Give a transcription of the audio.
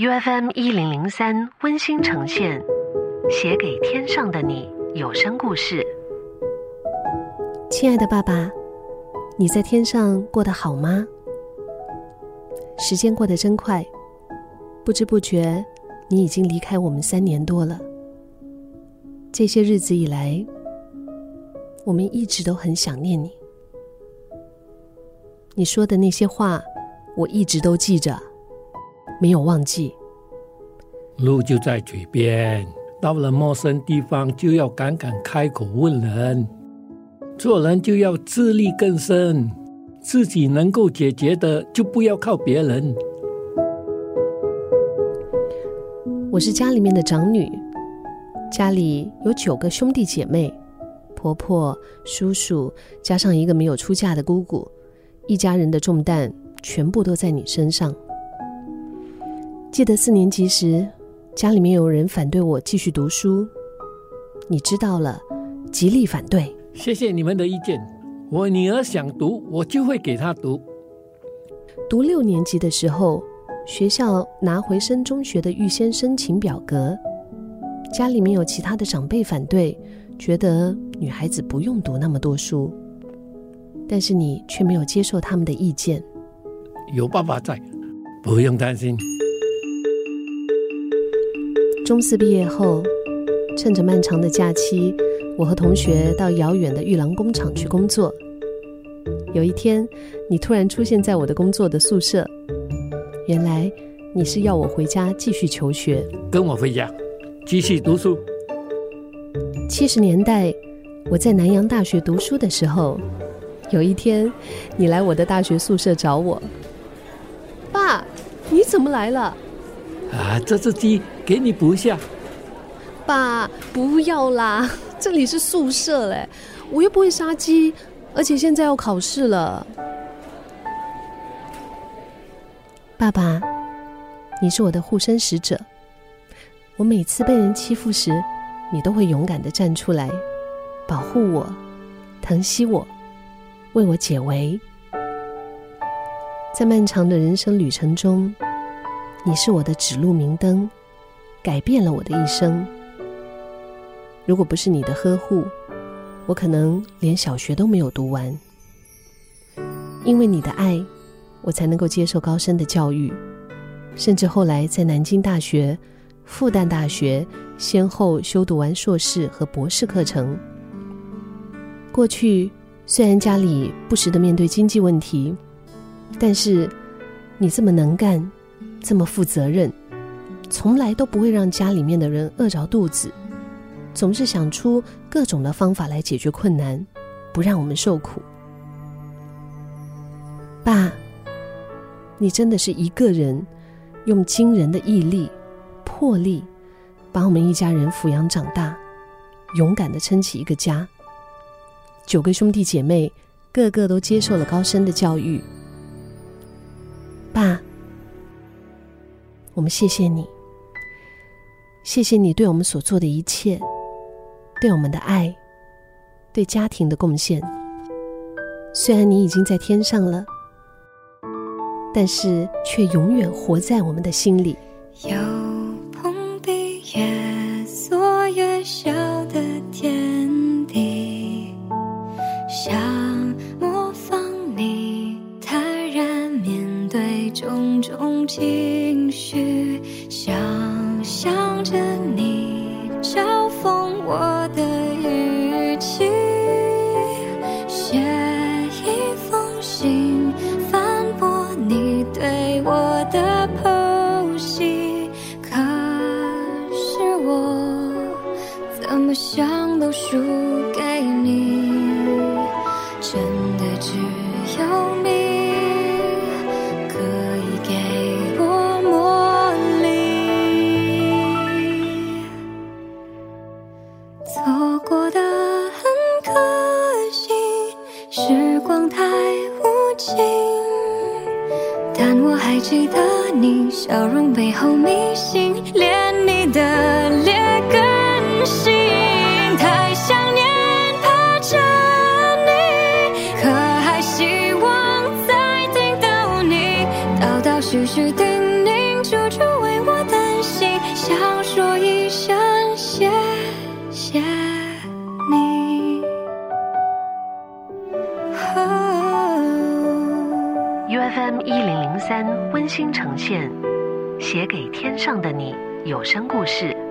U F M 一零零三温馨呈现，写给天上的你有声故事。亲爱的爸爸，你在天上过得好吗？时间过得真快，不知不觉，你已经离开我们三年多了。这些日子以来，我们一直都很想念你。你说的那些话，我一直都记着，没有忘记。路就在嘴边，到了陌生地方就要敢敢开口问人。做人就要自力更生，自己能够解决的就不要靠别人。我是家里面的长女，家里有九个兄弟姐妹，婆婆、叔叔，加上一个没有出嫁的姑姑。一家人的重担全部都在你身上。记得四年级时，家里面有人反对我继续读书，你知道了，极力反对。谢谢你们的意见，我女儿想读，我就会给她读。读六年级的时候，学校拿回升中学的预先申请表格，家里面有其他的长辈反对，觉得女孩子不用读那么多书。但是你却没有接受他们的意见。有爸爸在，不用担心。中四毕业后，趁着漫长的假期，我和同学到遥远的玉郎工厂去工作。有一天，你突然出现在我的工作的宿舍。原来你是要我回家继续求学，跟我回家继续读书。七十年代，我在南洋大学读书的时候。有一天，你来我的大学宿舍找我。爸，你怎么来了？啊，这只鸡给你补一下。爸，不要啦，这里是宿舍嘞，我又不会杀鸡，而且现在要考试了。爸爸，你是我的护身使者，我每次被人欺负时，你都会勇敢的站出来，保护我，疼惜我。为我解围，在漫长的人生旅程中，你是我的指路明灯，改变了我的一生。如果不是你的呵护，我可能连小学都没有读完。因为你的爱，我才能够接受高深的教育，甚至后来在南京大学、复旦大学先后修读完硕士和博士课程。过去。虽然家里不时的面对经济问题，但是你这么能干，这么负责任，从来都不会让家里面的人饿着肚子，总是想出各种的方法来解决困难，不让我们受苦。爸，你真的是一个人，用惊人的毅力、魄力，把我们一家人抚养长大，勇敢的撑起一个家。九个兄弟姐妹，个个都接受了高深的教育。爸，我们谢谢你，谢谢你对我们所做的一切，对我们的爱，对家庭的贡献。虽然你已经在天上了，但是却永远活在我们的心里。有碰壁，越做越小的天地，想模仿你坦然面对种。种情绪，封我的语气，写一封信反驳你对我的剖析。可是我怎么想都输给你，真的只有你。错过的很可惜，时光太无情，但我还记得你笑容背后迷信，连你的脸更新，太想念，怕着你，可还希望再听到你，倒倒序序，叮咛处处，为我担心，想。FM 一零零三温馨呈现《写给天上的你》有声故事。